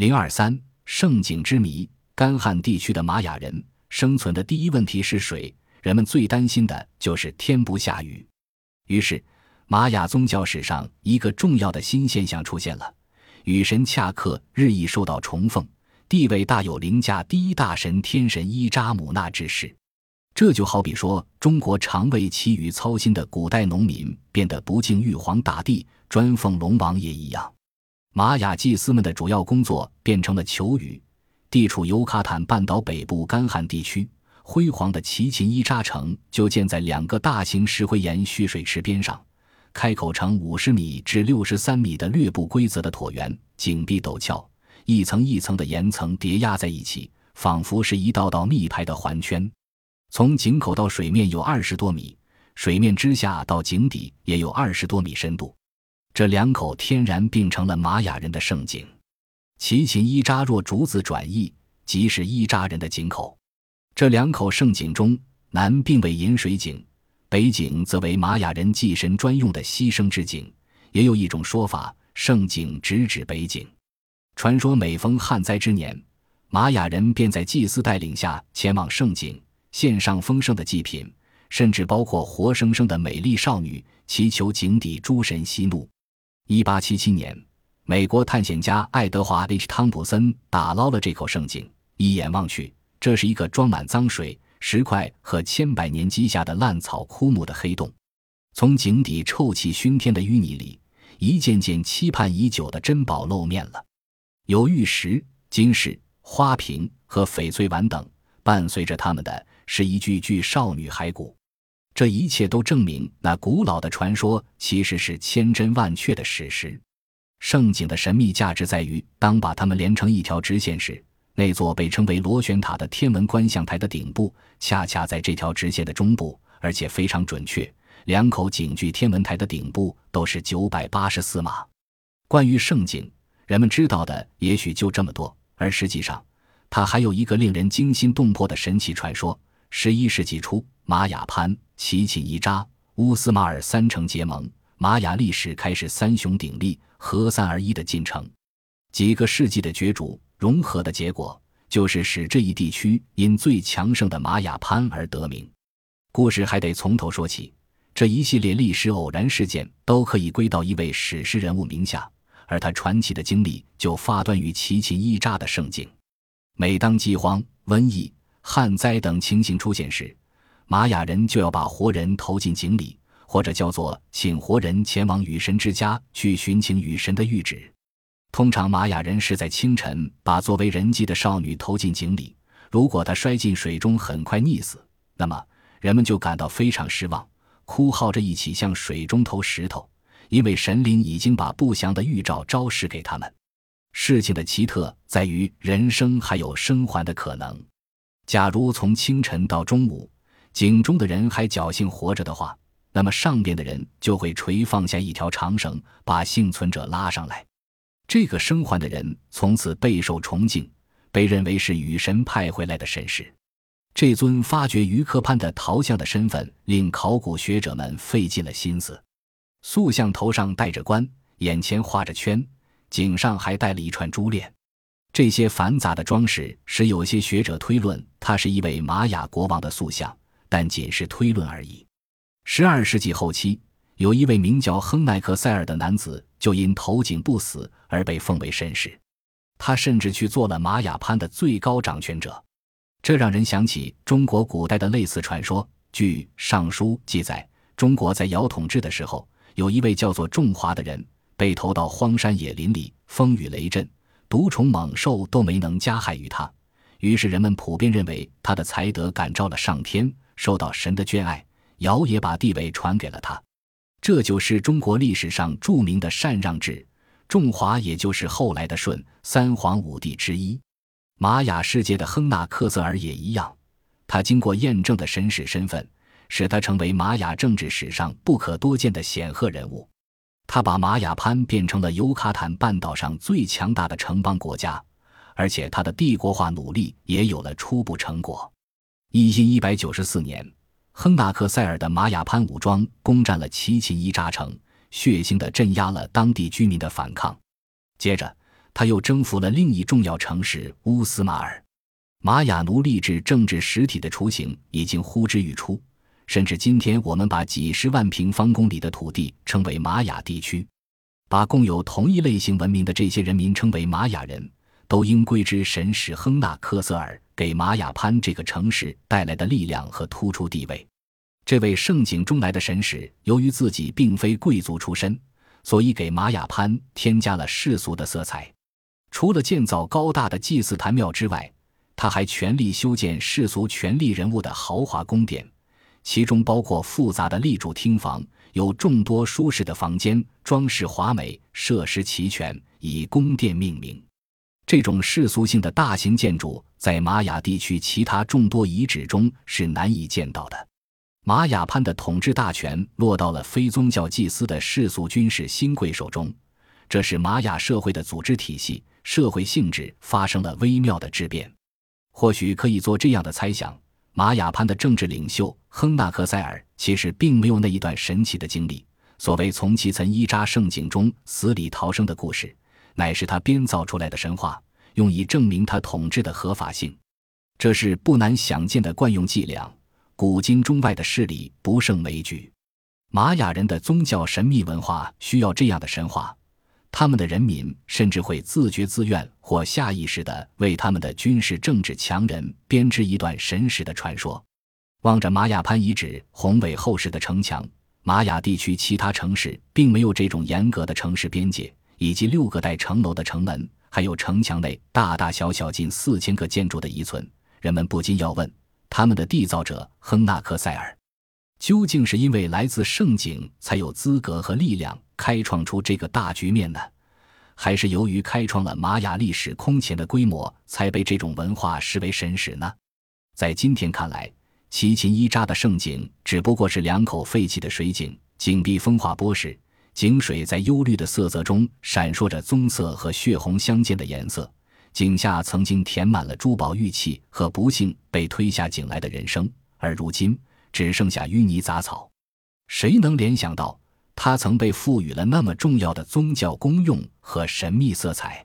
零二三圣井之谜，干旱地区的玛雅人生存的第一问题是水，人们最担心的就是天不下雨。于是，玛雅宗教史上一个重要的新现象出现了：雨神恰克日益受到崇奉，地位大有凌驾第一大神天神伊扎姆纳之势。这就好比说，中国常为其雨操心的古代农民变得不敬玉皇大帝，专奉龙王爷一样。玛雅祭司们的主要工作变成了求雨。地处尤卡坦半岛北部干旱地区，辉煌的奇琴伊扎城就建在两个大型石灰岩蓄水池边上，开口呈五十米至六十三米的略不规则的椭圆，井壁陡峭，一层一层的岩层叠压在一起，仿佛是一道道密排的环圈。从井口到水面有二十多米，水面之下到井底也有二十多米深度。这两口天然并成了玛雅人的圣井。奇琴伊扎若竹子转意，即是伊扎人的井口。这两口圣井中，南并为饮水井，北井则为玛雅人祭神专用的牺牲之井。也有一种说法，圣井直指北井。传说每逢旱灾之年，玛雅人便在祭司带领下前往圣井。献上丰盛的祭品，甚至包括活生生的美丽少女，祈求井底诸神息怒。一八七七年，美国探险家爱德华 ·H· 汤普森打捞了这口圣井。一眼望去，这是一个装满脏水、石块和千百年积下的烂草枯木的黑洞。从井底臭气熏天的淤泥里，一件件期盼已久的珍宝露面了，有玉石、金饰、花瓶和翡翠碗等。伴随着他们的。是一具具少女骸骨，这一切都证明那古老的传说其实是千真万确的史实。圣井的神秘价值在于，当把它们连成一条直线时，那座被称为螺旋塔的天文观象台的顶部恰恰在这条直线的中部，而且非常准确。两口井距天文台的顶部都是九百八十四码。关于圣井，人们知道的也许就这么多，而实际上，它还有一个令人惊心动魄的神奇传说。十一世纪初，玛雅潘、奇琴伊扎、乌斯马尔三城结盟，玛雅历史开始三雄鼎立、合三而一的进程。几个世纪的角逐融合的结果，就是使这一地区因最强盛的玛雅潘而得名。故事还得从头说起，这一系列历史偶然事件都可以归到一位史诗人物名下，而他传奇的经历就发端于奇琴伊扎的盛景。每当饥荒、瘟疫，旱灾等情形出现时，玛雅人就要把活人投进井里，或者叫做请活人前往雨神之家去寻请雨神的谕旨。通常，玛雅人是在清晨把作为人祭的少女投进井里。如果她摔进水中很快溺死，那么人们就感到非常失望，哭号着一起向水中投石头，因为神灵已经把不祥的预兆昭示给他们。事情的奇特在于，人生还有生还的可能。假如从清晨到中午，井中的人还侥幸活着的话，那么上边的人就会垂放下一条长绳，把幸存者拉上来。这个生还的人从此备受崇敬，被认为是雨神派回来的神使。这尊发掘于科潘的陶像的身份，令考古学者们费尽了心思。塑像头上戴着冠，眼前画着圈，颈上还戴了一串珠链。这些繁杂的装饰使有些学者推论，他是一位玛雅国王的塑像，但仅是推论而已。十二世纪后期，有一位名叫亨奈克塞尔的男子，就因投井不死而被奉为神使。他甚至去做了玛雅潘的最高掌权者，这让人想起中国古代的类似传说。据《尚书》记载，中国在尧统治的时候，有一位叫做仲华的人，被投到荒山野林里，风雨雷震。毒虫猛兽都没能加害于他，于是人们普遍认为他的才德感召了上天，受到神的眷爱，尧也把地位传给了他。这就是中国历史上著名的禅让制。仲华也就是后来的舜，三皇五帝之一。玛雅世界的亨纳克瑟尔也一样，他经过验证的神使身份，使他成为玛雅政治史上不可多见的显赫人物。他把玛雅潘变成了尤卡坦半岛上最强大的城邦国家，而且他的帝国化努力也有了初步成果。一一一百九十四年，亨纳克塞尔的玛雅潘武装攻占了奇琴伊扎城，血腥地镇压了当地居民的反抗。接着，他又征服了另一重要城市乌斯马尔。玛雅奴隶制政治实体的雏形已经呼之欲出，甚至今天我们把几十万平方公里的土地称为玛雅地区，把共有同一类型文明的这些人民称为玛雅人，都应归之神使亨纳科瑟尔给玛雅潘这个城市带来的力量和突出地位。这位盛景中来的神使，由于自己并非贵族出身，所以给玛雅潘添加了世俗的色彩。除了建造高大的祭祀坛庙之外，他还全力修建世俗权力人物的豪华宫殿，其中包括复杂的立柱厅房，有众多舒适的房间，装饰华美，设施齐全，以宫殿命名。这种世俗性的大型建筑，在玛雅地区其他众多遗址中是难以见到的。玛雅潘的统治大权落到了非宗教祭司的世俗军事新贵手中，这使玛雅社会的组织体系。社会性质发生了微妙的质变，或许可以做这样的猜想：玛雅潘的政治领袖亨纳克塞尔其实并没有那一段神奇的经历。所谓从其曾伊扎圣井中死里逃生的故事，乃是他编造出来的神话，用以证明他统治的合法性。这是不难想见的惯用伎俩，古今中外的势力不胜枚举。玛雅人的宗教神秘文化需要这样的神话。他们的人民甚至会自觉自愿或下意识地为他们的军事政治强人编织一段神史的传说。望着玛雅潘遗址宏伟厚实的城墙，玛雅地区其他城市并没有这种严格的城市边界，以及六个带城楼的城门，还有城墙内大大小小近四千个建筑的遗存。人们不禁要问：他们的缔造者亨纳克塞尔，究竟是因为来自圣井才有资格和力量？开创出这个大局面呢，还是由于开创了玛雅历史空前的规模，才被这种文化视为神史呢？在今天看来，奇琴伊扎的盛景只不过是两口废弃的水井，井壁风化剥蚀，井水在幽绿的色泽中闪烁着棕色和血红相间的颜色。井下曾经填满了珠宝玉器和不幸被推下井来的人生，而如今只剩下淤泥杂草。谁能联想到？它曾被赋予了那么重要的宗教功用和神秘色彩。